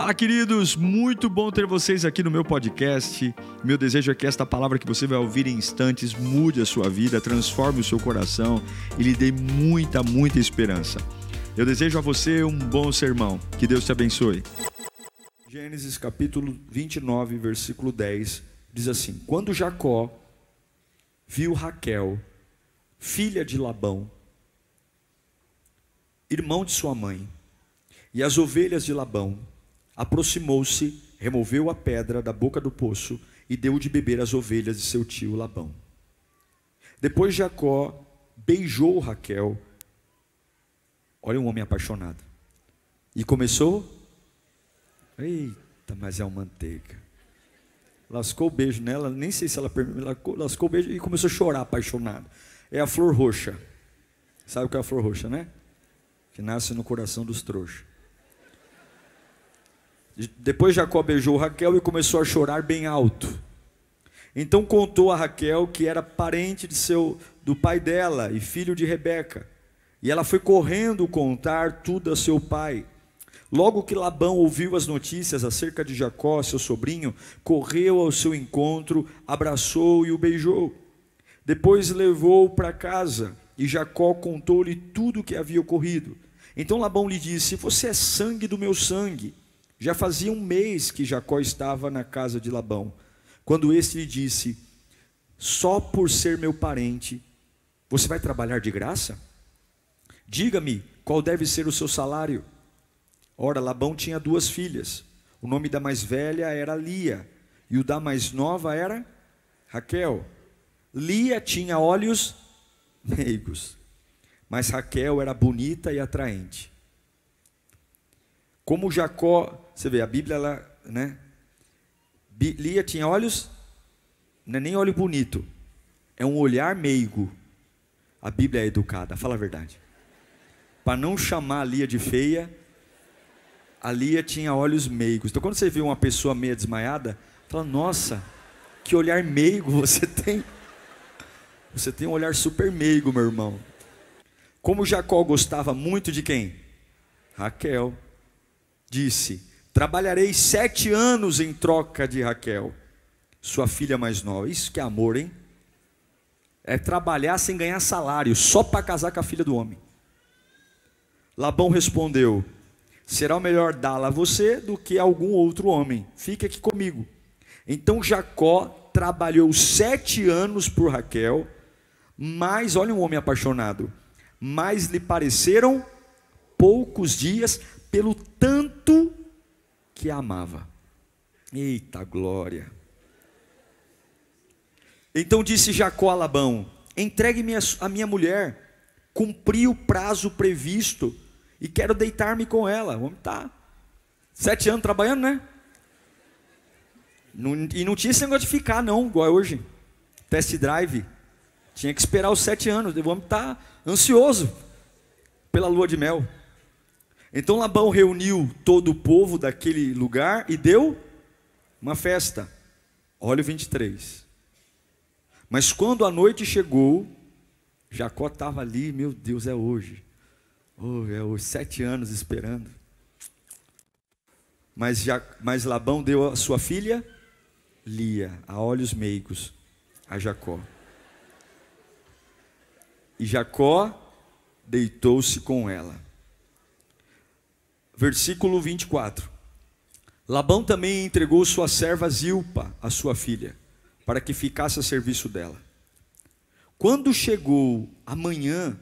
Fala, queridos! Muito bom ter vocês aqui no meu podcast. Meu desejo é que esta palavra que você vai ouvir em instantes mude a sua vida, transforme o seu coração e lhe dê muita, muita esperança. Eu desejo a você um bom sermão. Que Deus te abençoe. Gênesis capítulo 29, versículo 10 diz assim: Quando Jacó viu Raquel, filha de Labão, irmão de sua mãe, e as ovelhas de Labão, aproximou-se, removeu a pedra da boca do poço e deu de beber às ovelhas de seu tio Labão. Depois Jacó beijou Raquel. Olha um homem apaixonado. E começou. Eita, mas é uma manteiga. Lascou o beijo nela, nem sei se ela lascou o beijo e começou a chorar apaixonado. É a flor roxa. Sabe o que é a flor roxa, né? Que nasce no coração dos trouxas. Depois Jacó beijou Raquel e começou a chorar bem alto. Então contou a Raquel que era parente de seu, do pai dela e filho de Rebeca. E ela foi correndo contar tudo a seu pai. Logo que Labão ouviu as notícias acerca de Jacó, seu sobrinho, correu ao seu encontro, abraçou e o beijou. Depois levou-o para casa e Jacó contou-lhe tudo o que havia ocorrido. Então Labão lhe disse: Você é sangue do meu sangue já fazia um mês que Jacó estava na casa de Labão, quando este lhe disse: Só por ser meu parente, você vai trabalhar de graça? Diga-me qual deve ser o seu salário. Ora, Labão tinha duas filhas. O nome da mais velha era Lia, e o da mais nova era Raquel. Lia tinha olhos meigos, mas Raquel era bonita e atraente. Como Jacó você vê, a Bíblia, ela, né? Lia tinha olhos, não é nem olho bonito, é um olhar meigo. A Bíblia é educada, fala a verdade. Para não chamar a Lia de feia, a Lia tinha olhos meigos. Então, quando você vê uma pessoa meia desmaiada, fala: Nossa, que olhar meigo você tem. Você tem um olhar super meigo, meu irmão. Como Jacó gostava muito de quem? Raquel. Disse: Trabalharei sete anos em troca de Raquel, sua filha mais nova. Isso que é amor, hein? É trabalhar sem ganhar salário, só para casar com a filha do homem. Labão respondeu: Será melhor dá-la a você do que a algum outro homem. Fique aqui comigo. Então Jacó trabalhou sete anos por Raquel, mas, olha um homem apaixonado, mas lhe pareceram poucos dias, pelo tanto que a amava. Eita glória! Então disse Jacó a Labão: Entregue-me a minha mulher, cumpri o prazo previsto e quero deitar-me com ela. Vamos tá sete anos trabalhando, né? E não tinha esse negócio de ficar, não, igual é hoje. Test drive. Tinha que esperar os sete anos. Vamos estar tá ansioso pela lua de mel. Então Labão reuniu todo o povo daquele lugar e deu uma festa. Olha o 23. Mas quando a noite chegou, Jacó estava ali, meu Deus, é hoje. Oh, é hoje, sete anos esperando. Mas, já, mas Labão deu a sua filha, Lia, a olhos meigos, a Jacó. E Jacó deitou-se com ela versículo 24. Labão também entregou sua serva Zilpa, a sua filha, para que ficasse a serviço dela. Quando chegou a manhã,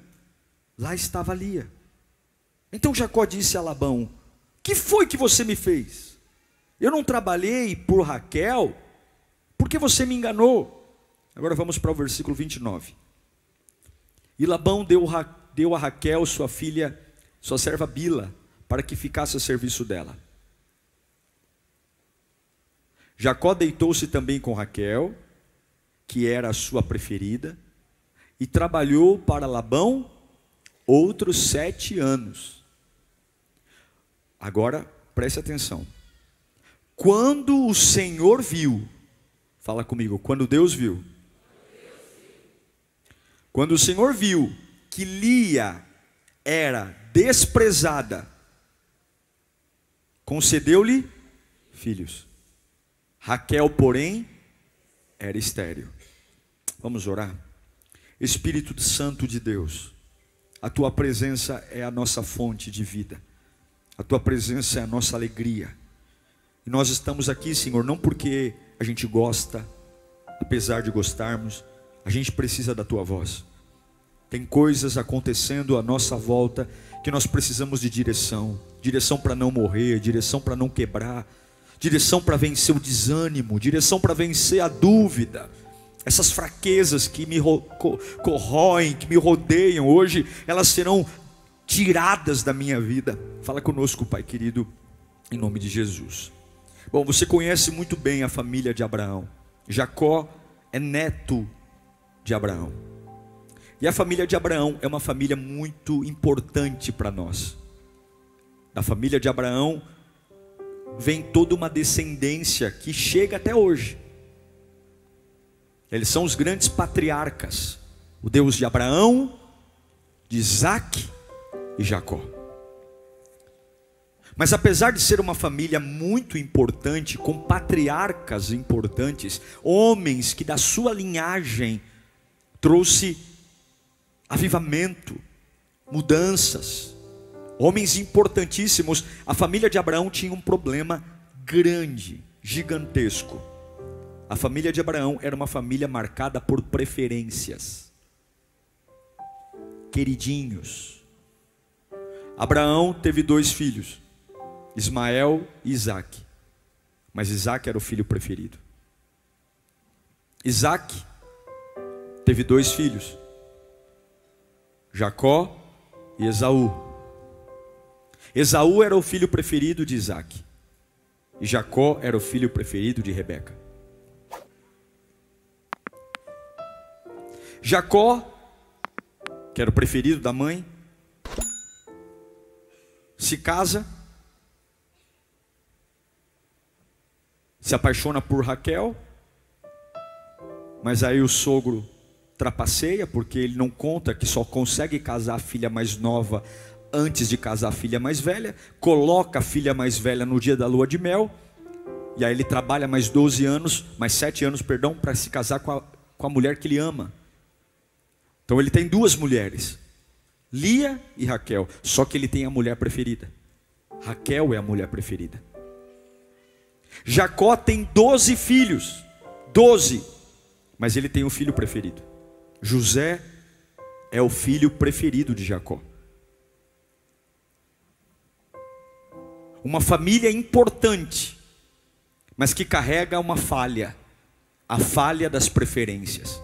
lá estava Lia. Então Jacó disse a Labão: Que foi que você me fez? Eu não trabalhei por Raquel, porque você me enganou. Agora vamos para o versículo 29. E Labão deu, deu a Raquel, sua filha, sua serva Bila, para que ficasse a serviço dela. Jacó deitou-se também com Raquel, que era a sua preferida, e trabalhou para Labão outros sete anos. Agora, preste atenção. Quando o Senhor viu, fala comigo, quando Deus viu. Quando o Senhor viu que Lia era desprezada concedeu-lhe filhos. Raquel, porém, era estéril. Vamos orar. Espírito Santo de Deus, a tua presença é a nossa fonte de vida. A tua presença é a nossa alegria. E nós estamos aqui, Senhor, não porque a gente gosta, apesar de gostarmos, a gente precisa da tua voz. Tem coisas acontecendo à nossa volta que nós precisamos de direção direção para não morrer, direção para não quebrar, direção para vencer o desânimo, direção para vencer a dúvida. Essas fraquezas que me corroem, que me rodeiam, hoje elas serão tiradas da minha vida. Fala conosco, Pai querido, em nome de Jesus. Bom, você conhece muito bem a família de Abraão. Jacó é neto de Abraão. E a família de Abraão é uma família muito importante para nós. Da família de Abraão vem toda uma descendência que chega até hoje. Eles são os grandes patriarcas, o Deus de Abraão, de Isaac e Jacó. Mas apesar de ser uma família muito importante, com patriarcas importantes, homens que da sua linhagem trouxe avivamento, mudanças, homens importantíssimos, a família de Abraão tinha um problema grande, gigantesco. A família de Abraão era uma família marcada por preferências, queridinhos. Abraão teve dois filhos, Ismael e Isaac. Mas Isaac era o filho preferido. Isaac teve dois filhos, Jacó e Esaú. Esaú era o filho preferido de Isaac. E Jacó era o filho preferido de Rebeca. Jacó, que era o preferido da mãe, se casa se apaixona por Raquel, mas aí o sogro trapaceia, porque ele não conta que só consegue casar a filha mais nova antes de casar a filha mais velha, coloca a filha mais velha no dia da lua de mel, e aí ele trabalha mais 12 anos, mais 7 anos, perdão, para se casar com a, com a mulher que ele ama. Então ele tem duas mulheres, Lia e Raquel, só que ele tem a mulher preferida. Raquel é a mulher preferida. Jacó tem doze filhos, doze, mas ele tem um filho preferido. José é o filho preferido de Jacó. Uma família importante, mas que carrega uma falha, a falha das preferências,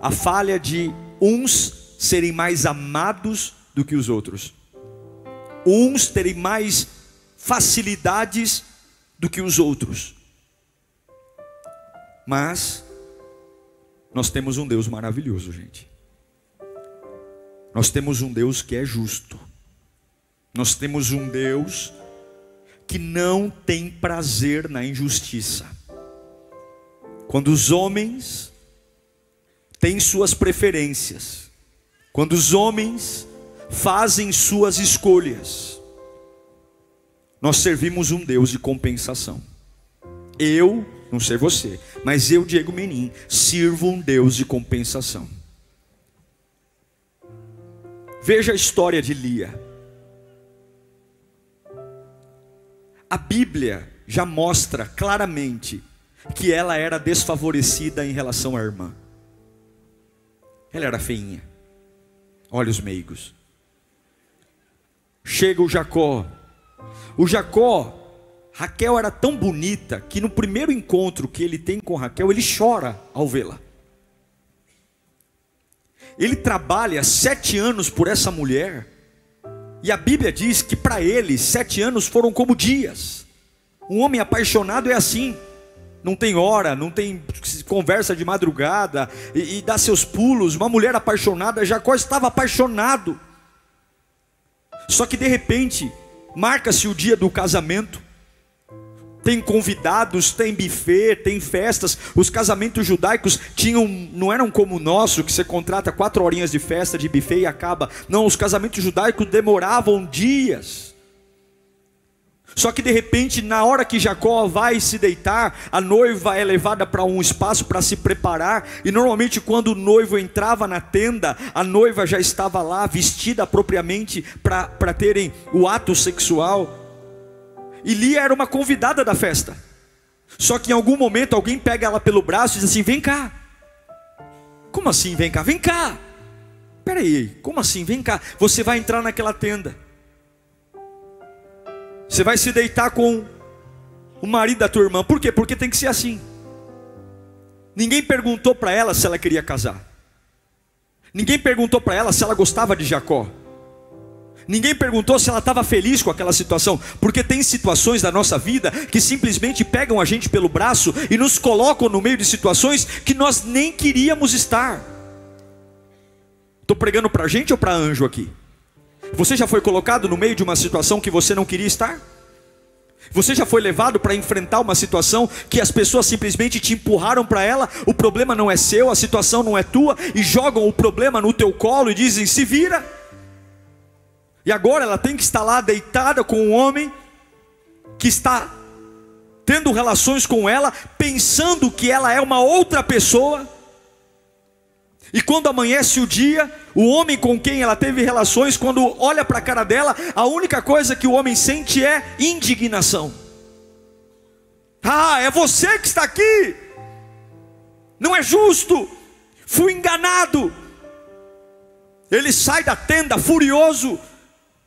a falha de uns serem mais amados do que os outros, uns terem mais facilidades do que os outros. Mas nós temos um Deus maravilhoso, gente. Nós temos um Deus que é justo. Nós temos um Deus que não tem prazer na injustiça. Quando os homens têm suas preferências, quando os homens fazem suas escolhas, nós servimos um Deus de compensação. Eu, não sei você, mas eu, Diego Menin, sirvo um Deus de compensação. Veja a história de Lia. A Bíblia já mostra claramente que ela era desfavorecida em relação à irmã. Ela era feinha, olhos meigos. Chega o Jacó, o Jacó, Raquel era tão bonita que no primeiro encontro que ele tem com Raquel, ele chora ao vê-la. Ele trabalha sete anos por essa mulher, e a Bíblia diz que para ele sete anos foram como dias. Um homem apaixonado é assim, não tem hora, não tem conversa de madrugada e, e dá seus pulos. Uma mulher apaixonada, Jacó estava apaixonado. Só que de repente, marca-se o dia do casamento. Tem convidados, tem buffet, tem festas. Os casamentos judaicos tinham, não eram como o nosso, que você contrata quatro horinhas de festa, de buffet e acaba. Não, os casamentos judaicos demoravam dias. Só que de repente, na hora que Jacó vai se deitar, a noiva é levada para um espaço para se preparar, e normalmente quando o noivo entrava na tenda, a noiva já estava lá vestida propriamente para terem o ato sexual. E Lia era uma convidada da festa. Só que em algum momento alguém pega ela pelo braço e diz assim: "Vem cá". Como assim, vem cá? Vem cá. Peraí, como assim? Vem cá. Você vai entrar naquela tenda. Você vai se deitar com o marido da tua irmã. Por quê? Porque tem que ser assim. Ninguém perguntou para ela se ela queria casar. Ninguém perguntou para ela se ela gostava de Jacó. Ninguém perguntou se ela estava feliz com aquela situação, porque tem situações da nossa vida que simplesmente pegam a gente pelo braço e nos colocam no meio de situações que nós nem queríamos estar. Estou pregando para gente ou para anjo aqui? Você já foi colocado no meio de uma situação que você não queria estar? Você já foi levado para enfrentar uma situação que as pessoas simplesmente te empurraram para ela, o problema não é seu, a situação não é tua, e jogam o problema no teu colo e dizem: se vira. E agora ela tem que estar lá deitada com um homem que está tendo relações com ela, pensando que ela é uma outra pessoa e quando amanhece o dia, o homem com quem ela teve relações, quando olha para a cara dela, a única coisa que o homem sente é indignação. Ah, é você que está aqui. Não é justo. Fui enganado. Ele sai da tenda furioso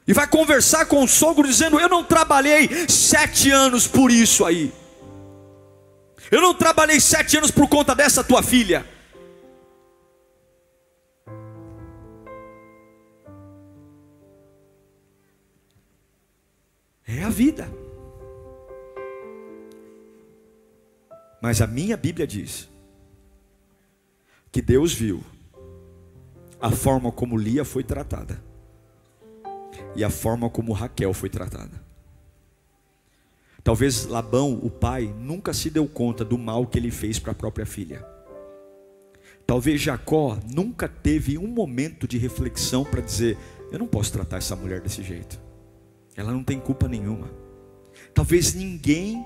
e vai conversar com o sogro, dizendo: Eu não trabalhei sete anos por isso aí. Eu não trabalhei sete anos por conta dessa tua filha. É a vida. Mas a minha Bíblia diz que Deus viu a forma como Lia foi tratada e a forma como Raquel foi tratada. Talvez Labão, o pai, nunca se deu conta do mal que ele fez para a própria filha. Talvez Jacó nunca teve um momento de reflexão para dizer: Eu não posso tratar essa mulher desse jeito. Ela não tem culpa nenhuma. Talvez ninguém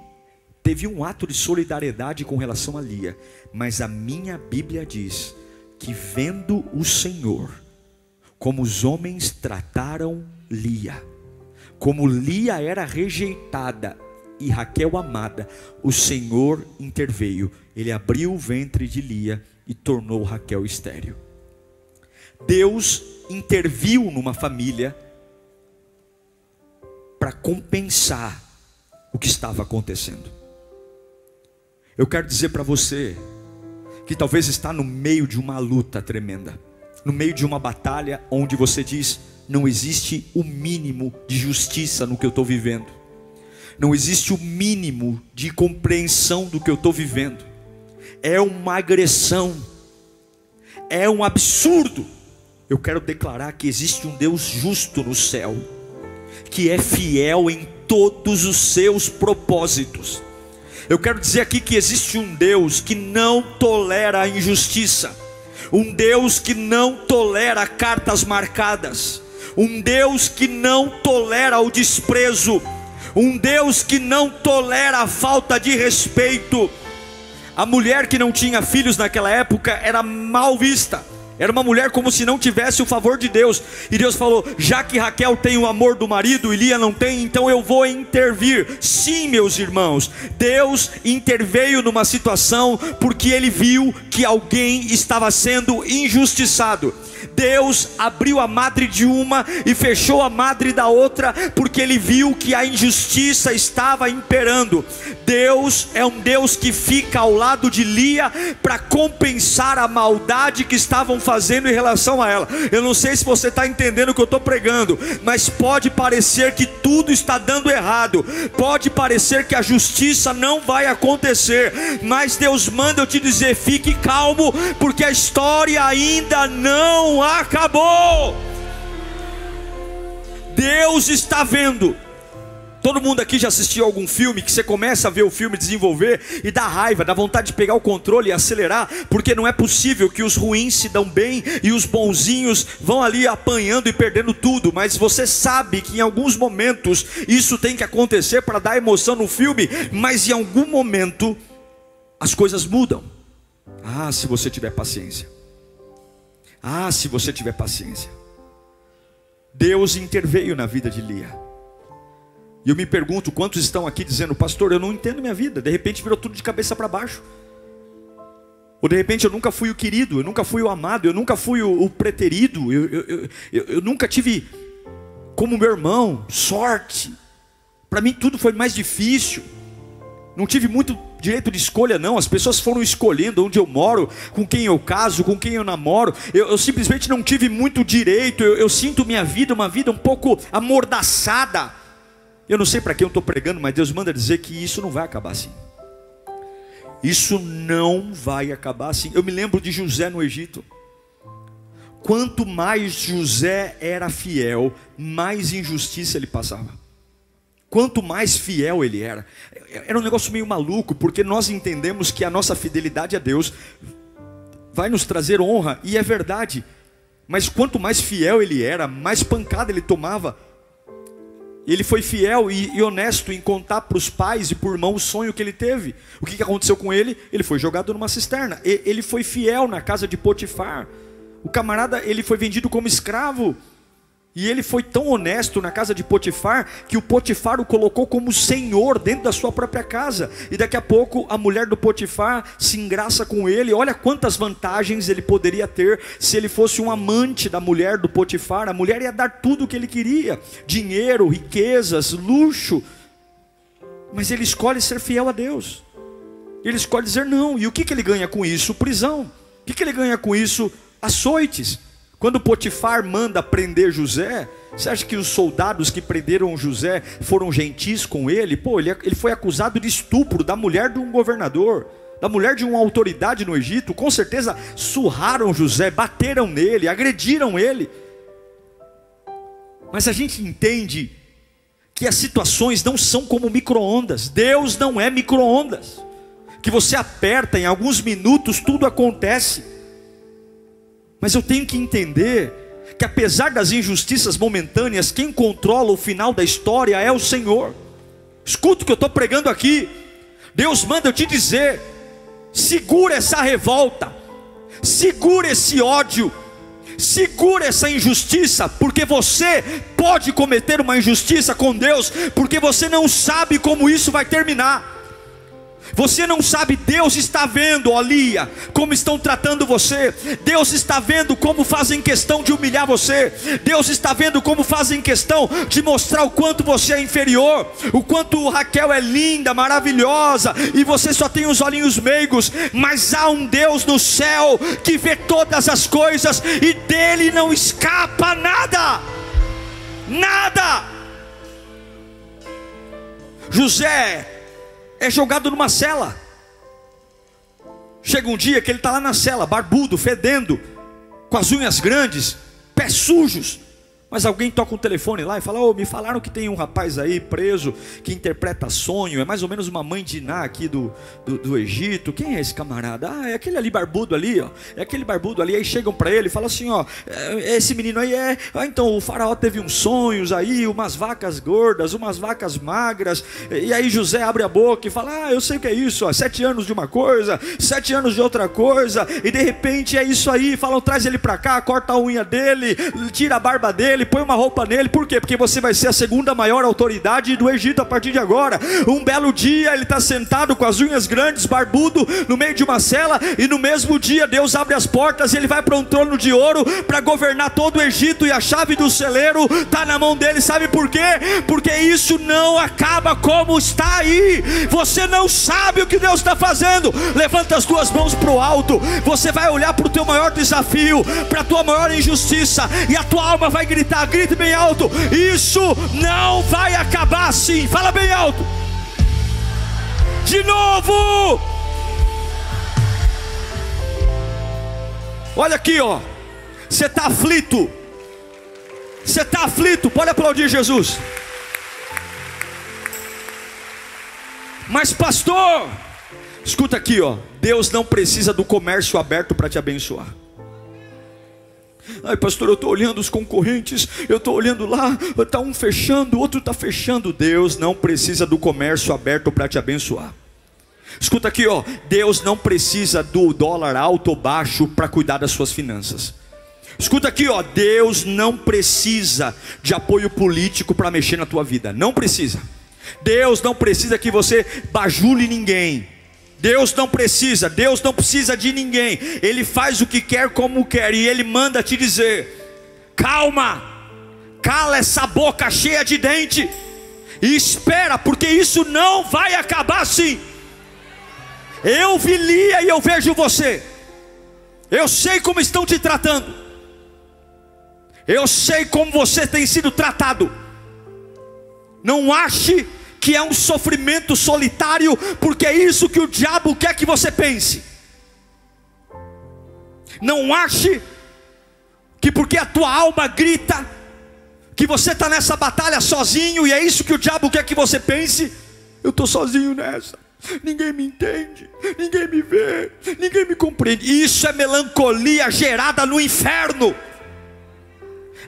teve um ato de solidariedade com relação a Lia, mas a minha Bíblia diz que vendo o Senhor como os homens trataram Lia, como Lia era rejeitada e Raquel amada, o Senhor interveio. Ele abriu o ventre de Lia e tornou Raquel estéril. Deus interviu numa família para compensar o que estava acontecendo. Eu quero dizer para você que talvez está no meio de uma luta tremenda, no meio de uma batalha onde você diz: não existe o mínimo de justiça no que eu estou vivendo, não existe o mínimo de compreensão do que eu estou vivendo, é uma agressão, é um absurdo. Eu quero declarar que existe um Deus justo no céu que é fiel em todos os seus propósitos. Eu quero dizer aqui que existe um Deus que não tolera a injustiça, um Deus que não tolera cartas marcadas, um Deus que não tolera o desprezo, um Deus que não tolera a falta de respeito. A mulher que não tinha filhos naquela época era mal vista era uma mulher como se não tivesse o favor de Deus. E Deus falou: já que Raquel tem o amor do marido e Lia não tem, então eu vou intervir. Sim, meus irmãos, Deus interveio numa situação porque ele viu que alguém estava sendo injustiçado. Deus abriu a madre de uma e fechou a madre da outra, porque ele viu que a injustiça estava imperando. Deus é um Deus que fica ao lado de Lia para compensar a maldade que estavam fazendo em relação a ela. Eu não sei se você está entendendo o que eu estou pregando, mas pode parecer que tudo está dando errado, pode parecer que a justiça não vai acontecer, mas Deus manda eu te dizer: fique calmo, porque a história ainda não acabou. Deus está vendo Todo mundo aqui já assistiu algum filme que você começa a ver o filme desenvolver e dá raiva, dá vontade de pegar o controle e acelerar, porque não é possível que os ruins se dão bem e os bonzinhos vão ali apanhando e perdendo tudo, mas você sabe que em alguns momentos isso tem que acontecer para dar emoção no filme, mas em algum momento as coisas mudam. Ah, se você tiver paciência. Ah, se você tiver paciência. Deus interveio na vida de Lia. E eu me pergunto quantos estão aqui dizendo, pastor, eu não entendo minha vida, de repente virou tudo de cabeça para baixo. Ou de repente eu nunca fui o querido, eu nunca fui o amado, eu nunca fui o, o preterido, eu, eu, eu, eu nunca tive como meu irmão sorte. Para mim tudo foi mais difícil. Não tive muito direito de escolha, não. As pessoas foram escolhendo onde eu moro, com quem eu caso, com quem eu namoro. Eu, eu simplesmente não tive muito direito. Eu, eu sinto minha vida uma vida um pouco amordaçada. Eu não sei para quem eu estou pregando, mas Deus manda dizer que isso não vai acabar assim. Isso não vai acabar assim. Eu me lembro de José no Egito. Quanto mais José era fiel, mais injustiça ele passava. Quanto mais fiel ele era. Era um negócio meio maluco, porque nós entendemos que a nossa fidelidade a Deus vai nos trazer honra, e é verdade. Mas quanto mais fiel ele era, mais pancada ele tomava ele foi fiel e, e honesto em contar para os pais e por irmão o sonho que ele teve. O que, que aconteceu com ele? Ele foi jogado numa cisterna. E, ele foi fiel na casa de Potifar. O camarada, ele foi vendido como escravo. E ele foi tão honesto na casa de Potifar que o Potifar o colocou como senhor dentro da sua própria casa. E daqui a pouco a mulher do Potifar se engraça com ele. Olha quantas vantagens ele poderia ter se ele fosse um amante da mulher do Potifar. A mulher ia dar tudo o que ele queria: dinheiro, riquezas, luxo. Mas ele escolhe ser fiel a Deus. Ele escolhe dizer não. E o que, que ele ganha com isso? Prisão. O que, que ele ganha com isso? Açoites. Quando Potifar manda prender José, você acha que os soldados que prenderam José foram gentis com ele? Pô, ele, ele foi acusado de estupro da mulher de um governador, da mulher de uma autoridade no Egito. Com certeza surraram José, bateram nele, agrediram ele. Mas a gente entende que as situações não são como micro-ondas. Deus não é micro-ondas. Que você aperta em alguns minutos, tudo acontece. Mas eu tenho que entender que apesar das injustiças momentâneas, quem controla o final da história é o Senhor. Escuta o que eu estou pregando aqui. Deus manda eu te dizer: segura essa revolta, segura esse ódio, segura essa injustiça, porque você pode cometer uma injustiça com Deus, porque você não sabe como isso vai terminar. Você não sabe, Deus está vendo, ó Lia, como estão tratando você. Deus está vendo como fazem questão de humilhar você. Deus está vendo como fazem questão de mostrar o quanto você é inferior, o quanto Raquel é linda, maravilhosa, e você só tem os olhinhos meigos. Mas há um Deus no céu que vê todas as coisas e dele não escapa nada. Nada. José é jogado numa cela. Chega um dia que ele está lá na cela, barbudo, fedendo, com as unhas grandes, pés sujos. Mas alguém toca um telefone lá e fala: oh, me falaram que tem um rapaz aí preso que interpreta sonho, é mais ou menos uma mãe de Iná aqui do, do, do, Egito. Quem é esse camarada? Ah, é aquele ali barbudo ali, ó. É aquele barbudo ali. Aí chegam para ele e falam assim: ó, é, esse menino aí é. Ah, então o faraó teve uns sonhos aí, umas vacas gordas, umas vacas magras. E aí José abre a boca e fala: ah, eu sei o que é isso, ó. Sete anos de uma coisa, sete anos de outra coisa. E de repente é isso aí. Falam: traz ele para cá, corta a unha dele, tira a barba dele nele, põe uma roupa nele, por quê? Porque você vai ser a segunda maior autoridade do Egito a partir de agora. Um belo dia ele está sentado com as unhas grandes, barbudo, no meio de uma cela, e no mesmo dia Deus abre as portas e ele vai para um trono de ouro para governar todo o Egito, e a chave do celeiro está na mão dele, sabe por quê? Porque isso não acaba como está aí, você não sabe o que Deus está fazendo. Levanta as duas mãos para o alto, você vai olhar para o teu maior desafio, para a tua maior injustiça, e a tua alma vai gritar gritar, grite bem alto. Isso não vai acabar assim. Fala bem alto. De novo. Olha aqui, ó. Você está aflito. Você está aflito. Pode aplaudir Jesus. Mas pastor, escuta aqui, ó. Deus não precisa do comércio aberto para te abençoar. Ai, pastor, eu estou olhando os concorrentes, eu estou olhando lá, está um fechando, o outro está fechando. Deus não precisa do comércio aberto para te abençoar. Escuta aqui, ó. Deus não precisa do dólar alto ou baixo para cuidar das suas finanças. Escuta aqui, ó. Deus não precisa de apoio político para mexer na tua vida. Não precisa. Deus não precisa que você bajule ninguém. Deus não precisa, Deus não precisa de ninguém. Ele faz o que quer como quer e ele manda te dizer: "Calma. Cala essa boca cheia de dente e espera, porque isso não vai acabar assim." Eu vi Lia e eu vejo você. Eu sei como estão te tratando. Eu sei como você tem sido tratado. Não ache que é um sofrimento solitário, porque é isso que o diabo quer que você pense. Não ache que porque a tua alma grita, que você está nessa batalha sozinho, e é isso que o diabo quer que você pense. Eu estou sozinho nessa. Ninguém me entende, ninguém me vê, ninguém me compreende. Isso é melancolia gerada no inferno.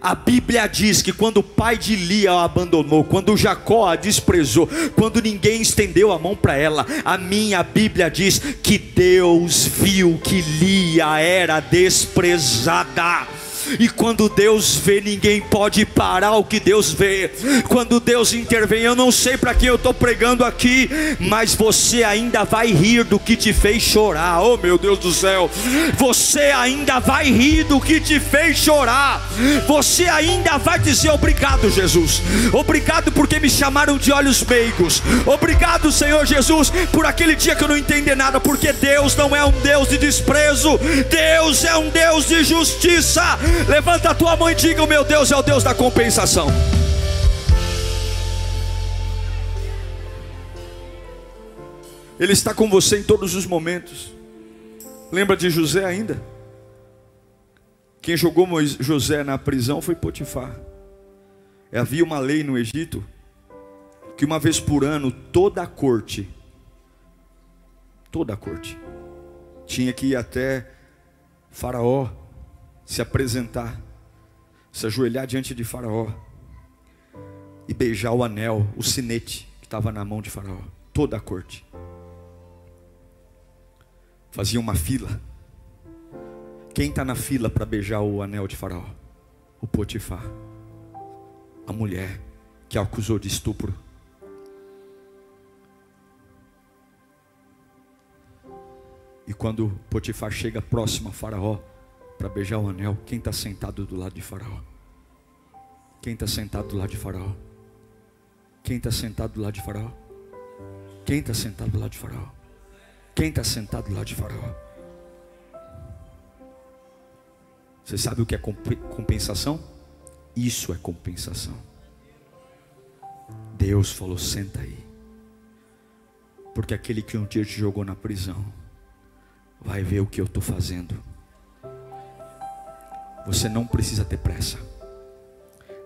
A Bíblia diz que quando o pai de Lia a abandonou, quando Jacó a desprezou, quando ninguém estendeu a mão para ela, a minha Bíblia diz que Deus viu que Lia era desprezada. E quando Deus vê, ninguém pode parar o que Deus vê. Quando Deus intervém, eu não sei para quem eu estou pregando aqui, mas você ainda vai rir do que te fez chorar. Oh meu Deus do céu, você ainda vai rir do que te fez chorar. Você ainda vai dizer obrigado, Jesus. Obrigado porque me chamaram de olhos meigos. Obrigado, Senhor Jesus, por aquele dia que eu não entendi nada, porque Deus não é um Deus de desprezo, Deus é um Deus de justiça. Levanta a tua mão e diga: O meu Deus é o Deus da compensação. Ele está com você em todos os momentos. Lembra de José ainda? Quem jogou José na prisão foi Potifar. Havia uma lei no Egito que uma vez por ano toda a corte, toda a corte, tinha que ir até Faraó se apresentar, se ajoelhar diante de Faraó e beijar o anel, o sinete que estava na mão de Faraó, toda a corte. Fazia uma fila. Quem está na fila para beijar o anel de Faraó? O Potifar, a mulher que acusou de estupro. E quando Potifar chega próximo a Faraó, para beijar o anel, quem está sentado do lado de Faraó? Quem está sentado do lado de Faraó? Quem está sentado do lado de Faraó? Quem está sentado do lado de Faraó? Quem está sentado do lado de Faraó? Você sabe o que é compensação? Isso é compensação. Deus falou: senta aí. Porque aquele que um dia te jogou na prisão, vai ver o que eu estou fazendo você não precisa ter pressa.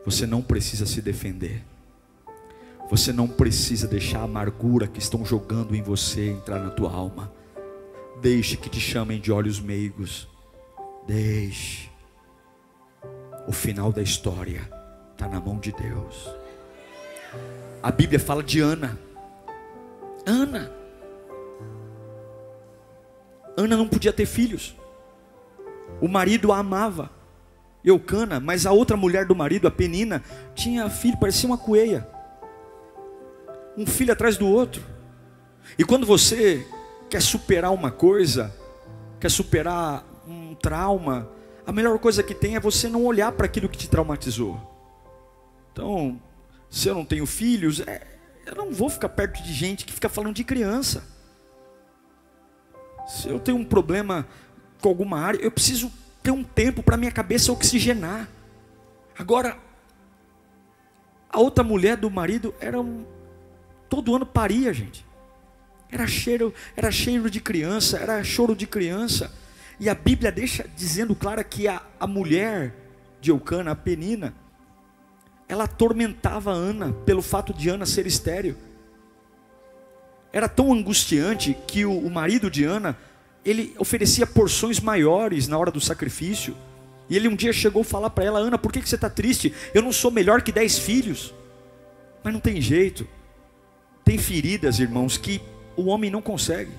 Você não precisa se defender. Você não precisa deixar a amargura que estão jogando em você entrar na tua alma. Deixe que te chamem de olhos meigos. Deixe. O final da história está na mão de Deus. A Bíblia fala de Ana. Ana. Ana não podia ter filhos. O marido a amava. Eucana, mas a outra mulher do marido, a Penina, tinha filho, parecia uma coelha. Um filho atrás do outro. E quando você quer superar uma coisa, quer superar um trauma, a melhor coisa que tem é você não olhar para aquilo que te traumatizou. Então, se eu não tenho filhos, é, eu não vou ficar perto de gente que fica falando de criança. Se eu tenho um problema com alguma área, eu preciso ter um tempo para minha cabeça oxigenar. Agora, a outra mulher do marido era um, todo ano paria, gente. Era cheiro, era cheiro de criança, era choro de criança. E a Bíblia deixa dizendo claro que a, a mulher de Eucana, a Penina, ela atormentava Ana pelo fato de Ana ser estéril. era tão angustiante que o, o marido de Ana, ele oferecia porções maiores na hora do sacrifício. E ele um dia chegou a falar para ela: Ana, por que, que você está triste? Eu não sou melhor que dez filhos. Mas não tem jeito. Tem feridas, irmãos, que o homem não consegue.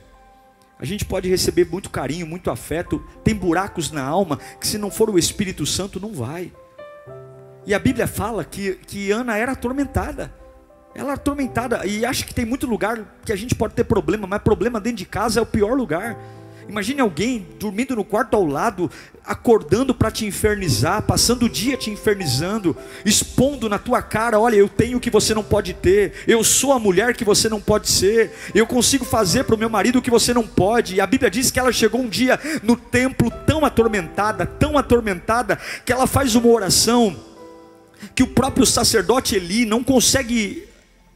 A gente pode receber muito carinho, muito afeto, tem buracos na alma que se não for o Espírito Santo não vai. E a Bíblia fala que, que Ana era atormentada. Ela era atormentada e acha que tem muito lugar que a gente pode ter problema, mas problema dentro de casa é o pior lugar. Imagine alguém dormindo no quarto ao lado, acordando para te infernizar, passando o dia te infernizando, expondo na tua cara: olha, eu tenho o que você não pode ter, eu sou a mulher que você não pode ser, eu consigo fazer para o meu marido o que você não pode. E a Bíblia diz que ela chegou um dia no templo tão atormentada, tão atormentada, que ela faz uma oração que o próprio sacerdote Eli não consegue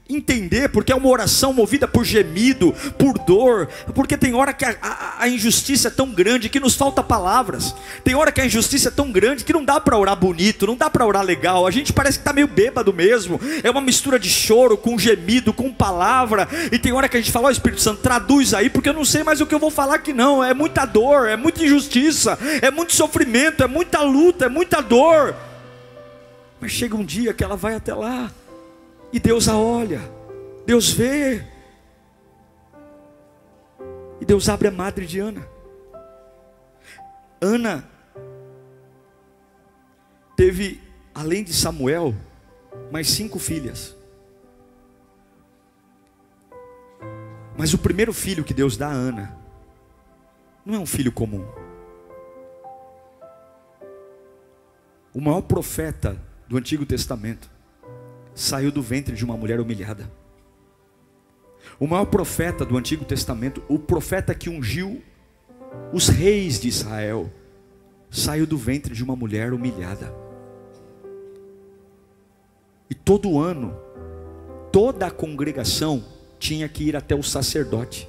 entender, porque é uma oração movida por gemido, por dor, porque tem hora que a, a, a, injustiça é tão grande que nos falta palavras, tem hora que a injustiça é tão grande que não dá para orar bonito, não dá para orar legal, a gente parece que está meio bêbado mesmo, é uma mistura de choro com gemido, com palavra, e tem hora que a gente fala, ó oh, Espírito Santo, traduz aí, porque eu não sei mais o que eu vou falar aqui não, é muita dor, é muita injustiça, é muito sofrimento, é muita luta, é muita dor, mas chega um dia que ela vai até lá, e Deus a olha, Deus vê. E Deus abre a madre de Ana. Ana teve, além de Samuel, mais cinco filhas. Mas o primeiro filho que Deus dá a Ana não é um filho comum. O maior profeta do Antigo Testamento saiu do ventre de uma mulher humilhada. O maior profeta do Antigo Testamento, o profeta que ungiu os reis de Israel, saiu do ventre de uma mulher humilhada. E todo ano, toda a congregação tinha que ir até o sacerdote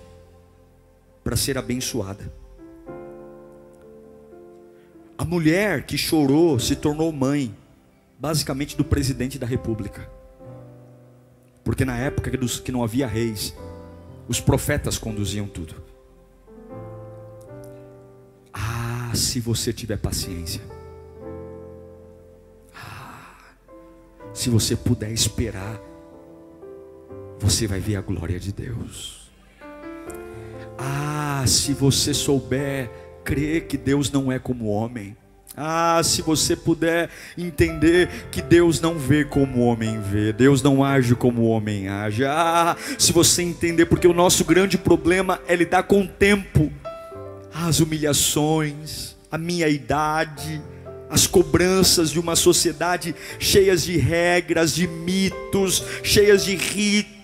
para ser abençoada. A mulher que chorou se tornou mãe, basicamente do presidente da república. Porque na época que não havia reis, os profetas conduziam tudo. Ah, se você tiver paciência. Ah, se você puder esperar, você vai ver a glória de Deus. Ah, se você souber crer que Deus não é como homem. Ah, se você puder entender que Deus não vê como o homem vê, Deus não age como o homem age. Ah, se você entender, porque o nosso grande problema é lidar com o tempo, as humilhações, a minha idade, as cobranças de uma sociedade cheias de regras, de mitos, cheias de ritos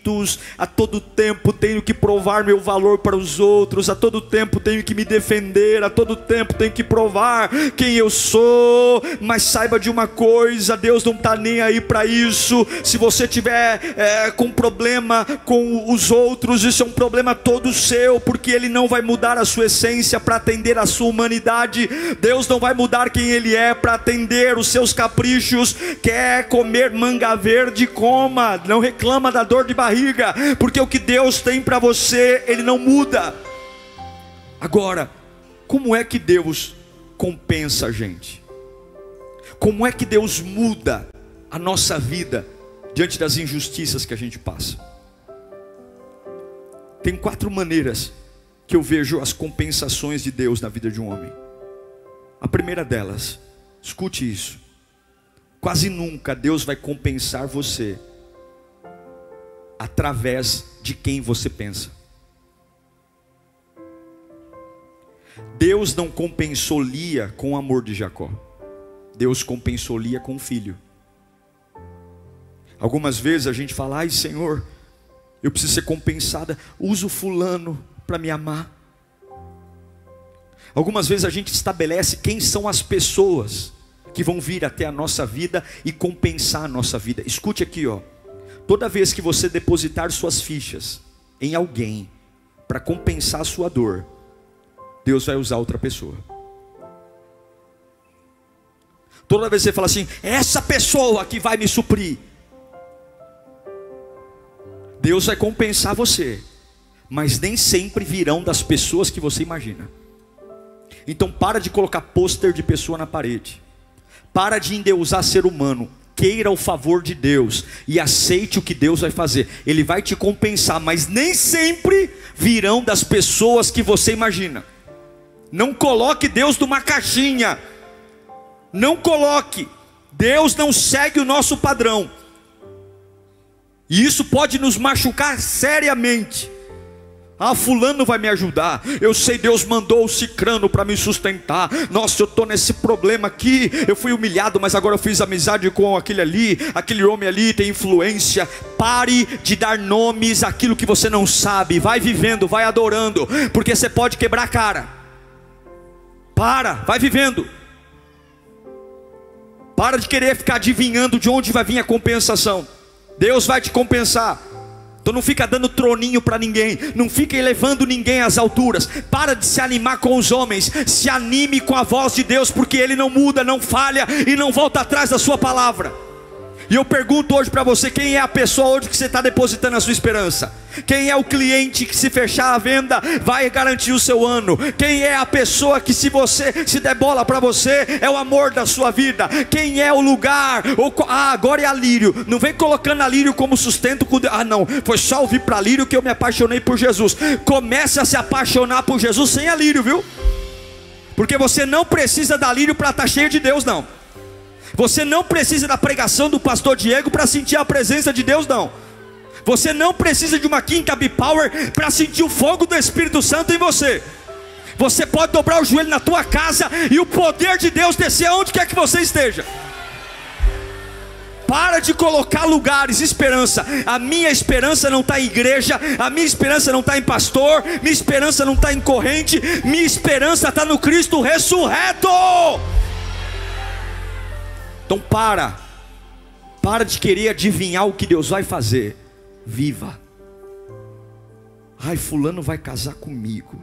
a todo tempo tenho que provar meu valor para os outros, a todo tempo tenho que me defender, a todo tempo tenho que provar quem eu sou. Mas saiba de uma coisa: Deus não está nem aí para isso. Se você tiver é, com problema com os outros, isso é um problema todo seu, porque Ele não vai mudar a sua essência para atender a sua humanidade. Deus não vai mudar quem Ele é para atender os seus caprichos. Quer comer manga verde? Coma, não reclama da dor de barriga barriga, porque o que Deus tem para você, Ele não muda. Agora, como é que Deus compensa a gente? Como é que Deus muda a nossa vida diante das injustiças que a gente passa? Tem quatro maneiras que eu vejo as compensações de Deus na vida de um homem. A primeira delas, escute isso. Quase nunca Deus vai compensar você através de quem você pensa. Deus não compensou Lia com o amor de Jacó. Deus compensou Lia com o filho. Algumas vezes a gente fala: "Ai, Senhor, eu preciso ser compensada, uso fulano para me amar". Algumas vezes a gente estabelece quem são as pessoas que vão vir até a nossa vida e compensar a nossa vida. Escute aqui, ó. Toda vez que você depositar suas fichas em alguém para compensar a sua dor, Deus vai usar outra pessoa. Toda vez que você fala assim, essa pessoa que vai me suprir, Deus vai compensar você, mas nem sempre virão das pessoas que você imagina. Então para de colocar pôster de pessoa na parede. Para de endeusar ser humano. Queira o favor de Deus e aceite o que Deus vai fazer. Ele vai te compensar, mas nem sempre virão das pessoas que você imagina. Não coloque Deus numa caixinha. Não coloque. Deus não segue o nosso padrão. E isso pode nos machucar seriamente. Ah, fulano vai me ajudar. Eu sei, Deus mandou o cicrano para me sustentar. Nossa, eu estou nesse problema aqui. Eu fui humilhado, mas agora eu fiz amizade com aquele ali. Aquele homem ali tem influência. Pare de dar nomes àquilo que você não sabe. Vai vivendo, vai adorando, porque você pode quebrar a cara. Para, vai vivendo. Para de querer ficar adivinhando de onde vai vir a compensação. Deus vai te compensar. Então não fica dando troninho para ninguém, não fica elevando ninguém às alturas. Para de se animar com os homens, se anime com a voz de Deus, porque ele não muda, não falha e não volta atrás da sua palavra. E eu pergunto hoje para você: quem é a pessoa hoje que você está depositando a sua esperança? Quem é o cliente que, se fechar a venda, vai garantir o seu ano? Quem é a pessoa que, se você se der bola para você, é o amor da sua vida? Quem é o lugar? Ah, agora é a Lírio. Não vem colocando a Lírio como sustento. Ah, não, foi só ouvir para Lírio que eu me apaixonei por Jesus. Comece a se apaixonar por Jesus sem a Lírio, viu? Porque você não precisa da Lírio para estar tá cheio de Deus, não. Você não precisa da pregação do pastor Diego para sentir a presença de Deus, não. Você não precisa de uma quinta B-Power para sentir o fogo do Espírito Santo em você. Você pode dobrar o joelho na tua casa e o poder de Deus descer aonde quer que você esteja. Para de colocar lugares, esperança. A minha esperança não está em igreja, a minha esperança não está em pastor, minha esperança não está em corrente, minha esperança está no Cristo ressurreto. Então para, para de querer adivinhar o que Deus vai fazer. Viva. Ai, fulano vai casar comigo.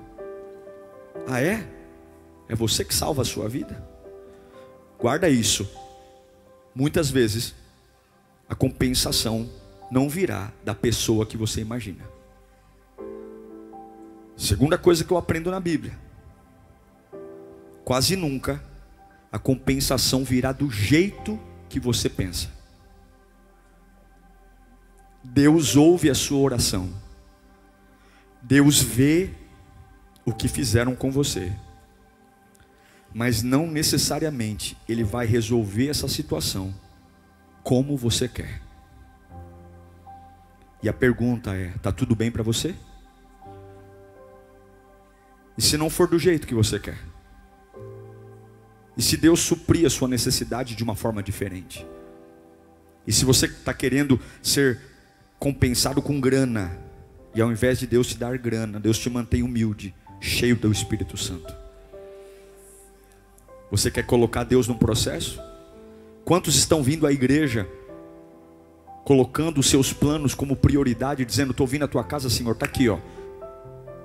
Ah é? É você que salva a sua vida? Guarda isso. Muitas vezes a compensação não virá da pessoa que você imagina. Segunda coisa que eu aprendo na Bíblia: quase nunca a compensação virá do jeito que você pensa. Deus ouve a sua oração. Deus vê o que fizeram com você. Mas não necessariamente ele vai resolver essa situação como você quer. E a pergunta é: tá tudo bem para você? E se não for do jeito que você quer? E se Deus suprir a sua necessidade de uma forma diferente? E se você está querendo ser compensado com grana, e ao invés de Deus te dar grana, Deus te mantém humilde, cheio do Espírito Santo. Você quer colocar Deus num processo? Quantos estão vindo à igreja colocando os seus planos como prioridade, dizendo: "Estou vindo à tua casa, Senhor, está aqui, ó,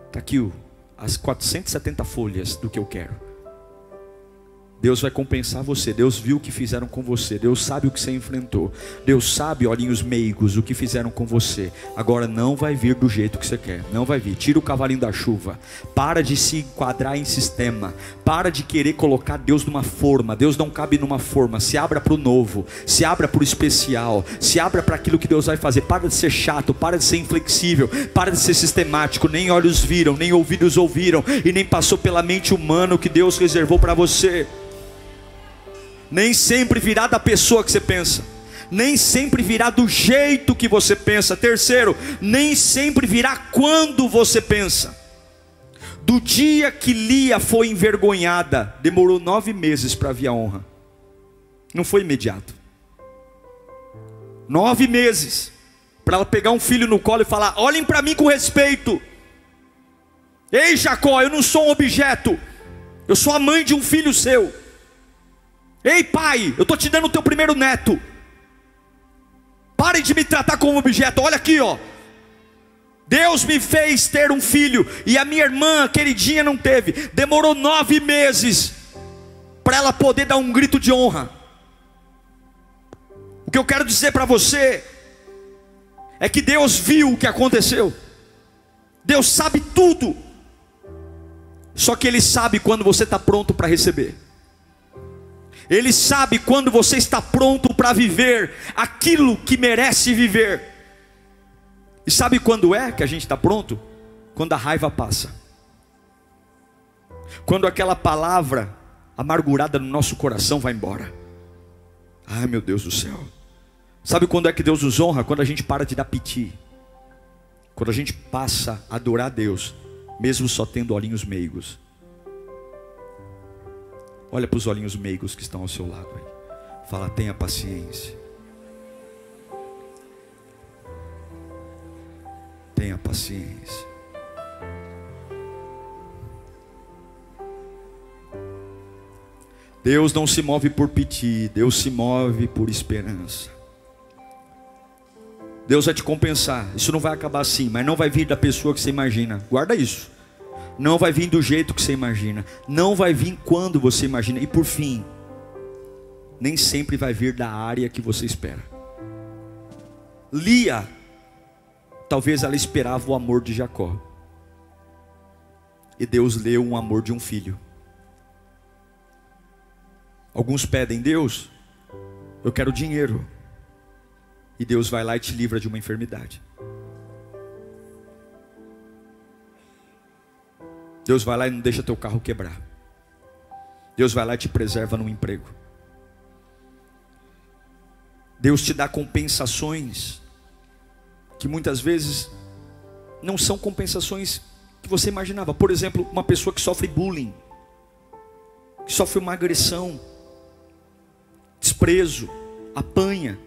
está aqui ó, as 470 folhas do que eu quero. Deus vai compensar você. Deus viu o que fizeram com você. Deus sabe o que você enfrentou. Deus sabe, olhinhos meigos, o que fizeram com você. Agora não vai vir do jeito que você quer. Não vai vir. Tira o cavalinho da chuva. Para de se enquadrar em sistema. Para de querer colocar Deus numa forma. Deus não cabe numa forma. Se abra para o novo. Se abra para o especial. Se abra para aquilo que Deus vai fazer. Para de ser chato. Para de ser inflexível. Para de ser sistemático. Nem olhos viram, nem ouvidos ouviram. E nem passou pela mente humana o que Deus reservou para você nem sempre virá da pessoa que você pensa, nem sempre virá do jeito que você pensa. Terceiro, nem sempre virá quando você pensa. Do dia que Lia foi envergonhada, demorou nove meses para vir a honra, não foi imediato. Nove meses para ela pegar um filho no colo e falar: olhem para mim com respeito. Ei, Jacó, eu não sou um objeto, eu sou a mãe de um filho seu. Ei pai, eu estou te dando o teu primeiro neto. Pare de me tratar como objeto. Olha aqui, ó. Deus me fez ter um filho e a minha irmã queridinha não teve. Demorou nove meses para ela poder dar um grito de honra. O que eu quero dizer para você é que Deus viu o que aconteceu. Deus sabe tudo. Só que Ele sabe quando você está pronto para receber. Ele sabe quando você está pronto para viver aquilo que merece viver. E sabe quando é que a gente está pronto? Quando a raiva passa. Quando aquela palavra amargurada no nosso coração vai embora. Ai meu Deus do céu. Sabe quando é que Deus nos honra? Quando a gente para de dar piti. Quando a gente passa a adorar a Deus, mesmo só tendo olhinhos meigos. Olha para os olhinhos meigos que estão ao seu lado aí. Fala, tenha paciência. Tenha paciência. Deus não se move por piti, Deus se move por esperança. Deus vai te compensar. Isso não vai acabar assim, mas não vai vir da pessoa que você imagina. Guarda isso. Não vai vir do jeito que você imagina. Não vai vir quando você imagina. E por fim, nem sempre vai vir da área que você espera. Lia, talvez ela esperava o amor de Jacó. E Deus leu um amor de um filho. Alguns pedem, Deus, eu quero dinheiro. E Deus vai lá e te livra de uma enfermidade. Deus vai lá e não deixa teu carro quebrar. Deus vai lá e te preserva no emprego. Deus te dá compensações que muitas vezes não são compensações que você imaginava. Por exemplo, uma pessoa que sofre bullying, que sofre uma agressão, desprezo, apanha.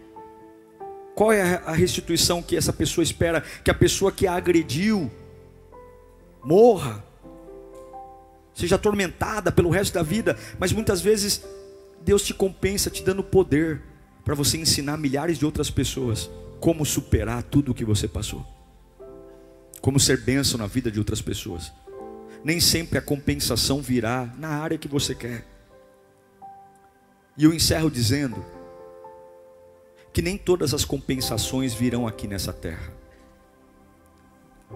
Qual é a restituição que essa pessoa espera? Que a pessoa que a agrediu morra seja atormentada pelo resto da vida, mas muitas vezes Deus te compensa te dando poder para você ensinar milhares de outras pessoas como superar tudo o que você passou, como ser bênção na vida de outras pessoas. Nem sempre a compensação virá na área que você quer. E eu encerro dizendo que nem todas as compensações virão aqui nessa terra.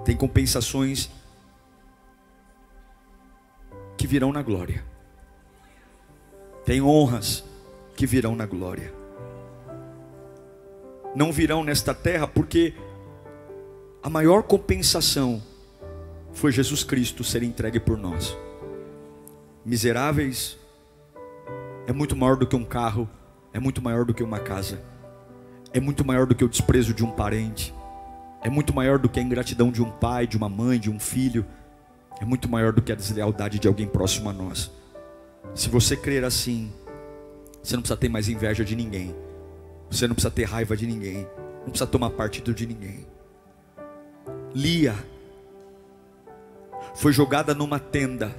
Tem compensações que virão na glória. Tem honras que virão na glória. Não virão nesta terra porque a maior compensação foi Jesus Cristo ser entregue por nós. Miseráveis é muito maior do que um carro, é muito maior do que uma casa, é muito maior do que o desprezo de um parente, é muito maior do que a ingratidão de um pai, de uma mãe, de um filho é muito maior do que a deslealdade de alguém próximo a nós. Se você crer assim, você não precisa ter mais inveja de ninguém, você não precisa ter raiva de ninguém, não precisa tomar partido de ninguém. Lia foi jogada numa tenda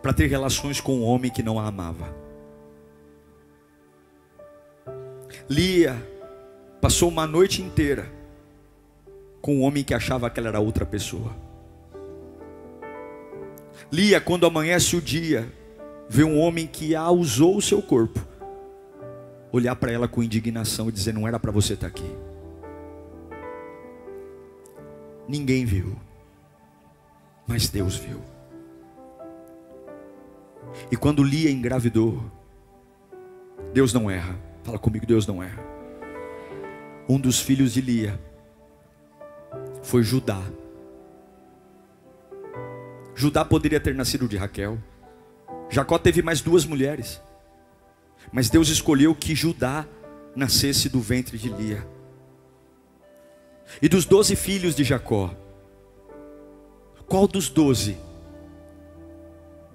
para ter relações com um homem que não a amava. Lia passou uma noite inteira com um homem que achava que ela era outra pessoa. Lia, quando amanhece o dia, vê um homem que a usou o seu corpo, olhar para ela com indignação e dizer: Não era para você estar aqui. Ninguém viu, mas Deus viu. E quando Lia engravidou, Deus não erra. Fala comigo, Deus não erra. Um dos filhos de Lia foi Judá. Judá poderia ter nascido de Raquel. Jacó teve mais duas mulheres. Mas Deus escolheu que Judá nascesse do ventre de Lia. E dos doze filhos de Jacó, qual dos doze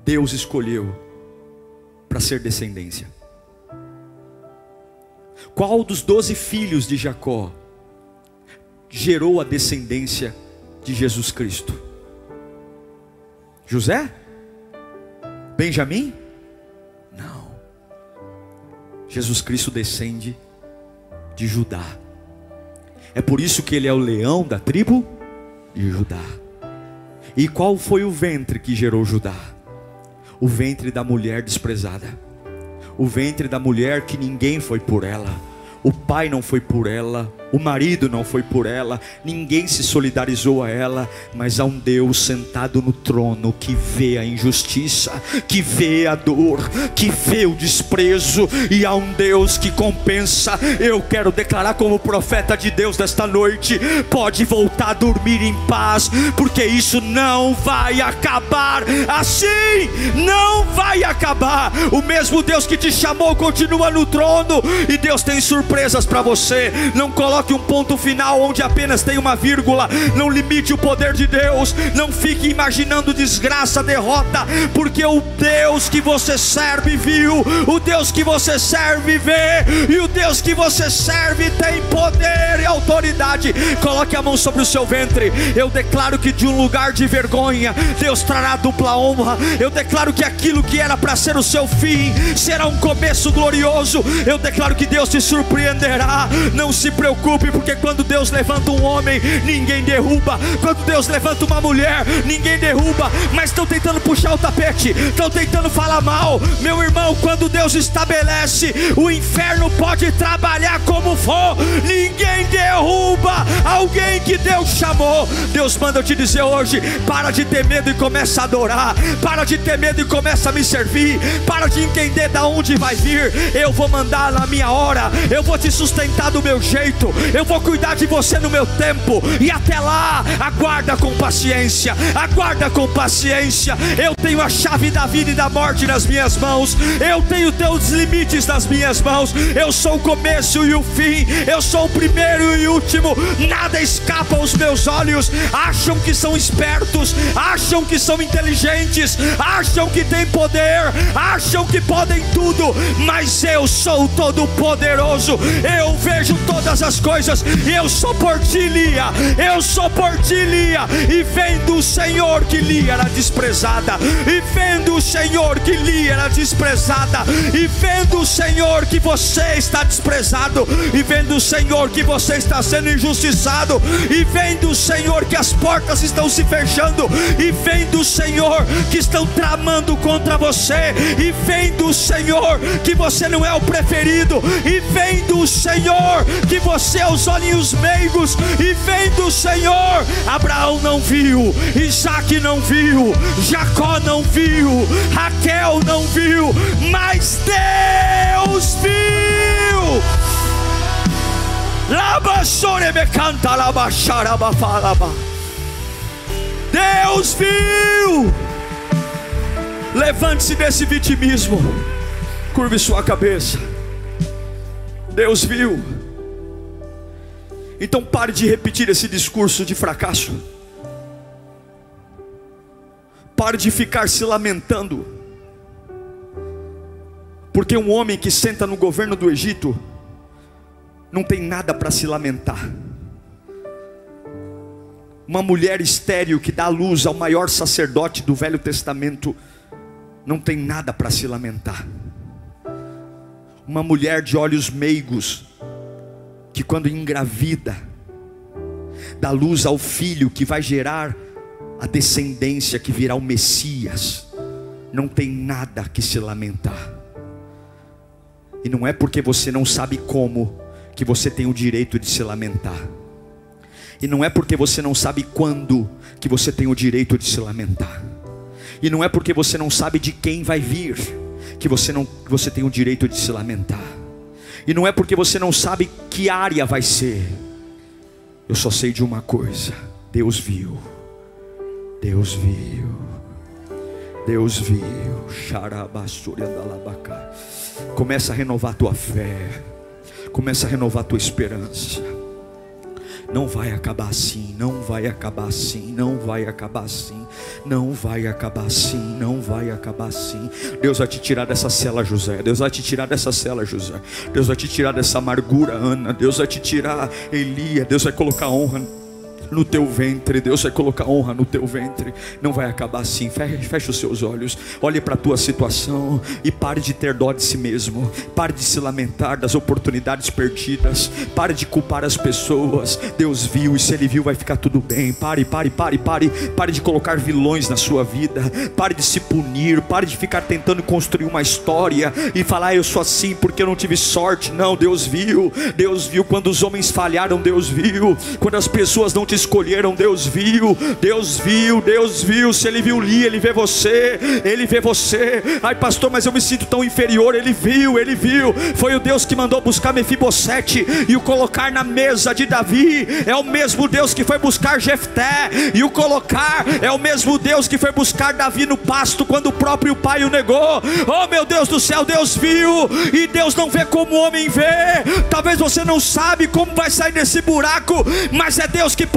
Deus escolheu para ser descendência? Qual dos doze filhos de Jacó gerou a descendência de Jesus Cristo? José? Benjamim? Não. Jesus Cristo descende de Judá. É por isso que ele é o leão da tribo de Judá. E qual foi o ventre que gerou Judá? O ventre da mulher desprezada. O ventre da mulher que ninguém foi por ela. O pai não foi por ela, o marido não foi por ela, ninguém se solidarizou a ela, mas há um Deus sentado no trono que vê a injustiça, que vê a dor, que vê o desprezo, e há um Deus que compensa. Eu quero declarar como profeta de Deus desta noite: pode voltar a dormir em paz, porque isso não vai acabar assim, não vai acabar. O mesmo Deus que te chamou continua no trono, e Deus tem surpresas para você. Não coloque um ponto final onde apenas tem uma vírgula. Não limite o poder de Deus. Não fique imaginando desgraça, derrota, porque o Deus que você serve viu, o Deus que você serve vê, e o Deus que você serve tem poder e autoridade. Coloque a mão sobre o seu ventre. Eu declaro que de um lugar de vergonha, Deus trará dupla honra. Eu declaro que aquilo que era para ser o seu fim será um começo glorioso. Eu declaro que Deus te surpreenderá. Não se preocupe, porque quando Deus levanta um homem, ninguém derruba. Quando Deus levanta uma mulher, ninguém derruba. Mas estão tentando puxar o tapete, estão tentando falar mal. Meu irmão, quando Deus estabelece, o inferno pode trabalhar como for, ninguém derruba alguém que Deus chamou. Deus manda eu te dizer hoje: para de ter medo e começa a adorar, para de ter medo e começa a me servir, para de entender da onde vai vir. Eu vou mandar na minha hora, eu vou te sustentar do meu jeito, eu vou cuidar de você no meu tempo, e até lá, aguarda com paciência, aguarda com paciência. Eu tenho a chave da vida e da morte nas minhas mãos, eu tenho teus limites nas minhas mãos, eu sou o começo e o fim, eu sou o primeiro e o último, nada escapa aos meus olhos. Acham que são espertos, acham que são inteligentes, acham que têm poder, acham que podem tudo, mas eu sou todo-poderoso, eu vejo todas as coisas, eu sou por ti, Lia, eu sou por ti, Lia, e vendo o Senhor que Lia era desprezada, e vendo o Senhor que Lia era desprezada, e vendo o Senhor que você está desprezado, e vendo o Senhor que você está sendo injustiçado, e vendo o Senhor que as portas estão se fechando, e vendo o Senhor que estão tramando contra você, e vendo o Senhor que você não é o preferido, e vendo o Senhor que você os olhinhos meigos, e vendo o Senhor, Abraão não viu, Isaac não viu, Jacó não viu, Raquel não viu, mas Deus viu. Deus viu. Levante-se desse vitimismo. Curve sua cabeça. Deus viu. Então pare de repetir esse discurso de fracasso. Pare de ficar se lamentando. Porque um homem que senta no governo do Egito não tem nada para se lamentar. Uma mulher estéril que dá luz ao maior sacerdote do Velho Testamento não tem nada para se lamentar. Uma mulher de olhos meigos que quando engravida dá luz ao filho que vai gerar a descendência que virá o Messias, não tem nada que se lamentar. E não é porque você não sabe como que você tem o direito de se lamentar. E não é porque você não sabe quando que você tem o direito de se lamentar. E não é porque você não sabe de quem vai vir que você não que você tem o direito de se lamentar. E não é porque você não sabe que área vai ser. Eu só sei de uma coisa: Deus viu. Deus viu. Deus viu. Começa a renovar tua fé. Começa a renovar tua esperança. Não vai acabar assim, não vai acabar assim, não vai acabar assim, não vai acabar assim, não vai acabar assim. Deus vai te tirar dessa cela, José. Deus vai te tirar dessa cela, José. Deus vai te tirar dessa amargura, Ana. Deus vai te tirar, Elia. Deus vai colocar honra no teu ventre. Deus vai colocar honra no teu ventre. Não vai acabar assim. Feche, os seus olhos. Olhe para a tua situação e pare de ter dó de si mesmo. Pare de se lamentar das oportunidades perdidas. Pare de culpar as pessoas. Deus viu e se Ele viu vai ficar tudo bem. Pare, pare, pare, pare. Pare de colocar vilões na sua vida. Pare de se punir. Pare de ficar tentando construir uma história e falar ah, eu sou assim porque eu não tive sorte. Não, Deus viu. Deus viu quando os homens falharam. Deus viu quando as pessoas não te escolheram. Deus viu. Deus viu. Deus viu. Se Ele viu Li, Ele vê você. Ele vê você. Ai, pastor, mas eu me sinto tão inferior. Ele viu. Ele viu. Foi o Deus que mandou buscar Mefibosete e o colocar na mesa de Davi. É o mesmo Deus que foi buscar Jefté e o colocar. É o mesmo Deus que foi buscar Davi no pasto quando o próprio pai o negou. Oh meu Deus do céu, Deus viu e Deus não vê como o homem vê. Talvez você não sabe como vai sair desse buraco, mas é Deus que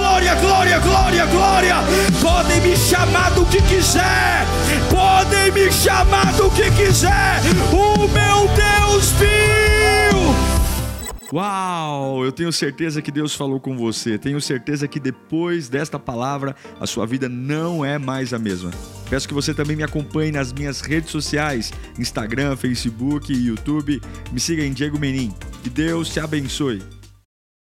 glória, glória, glória, glória. Podem me chamar do que quiser, podem me chamar do que quiser. O meu Deus viu. Uau! Eu tenho certeza que Deus falou com você. Tenho certeza que depois desta palavra a sua vida não é mais a mesma. Peço que você também me acompanhe nas minhas redes sociais: Instagram, Facebook e YouTube. Me siga em Diego Menin. Que Deus te abençoe.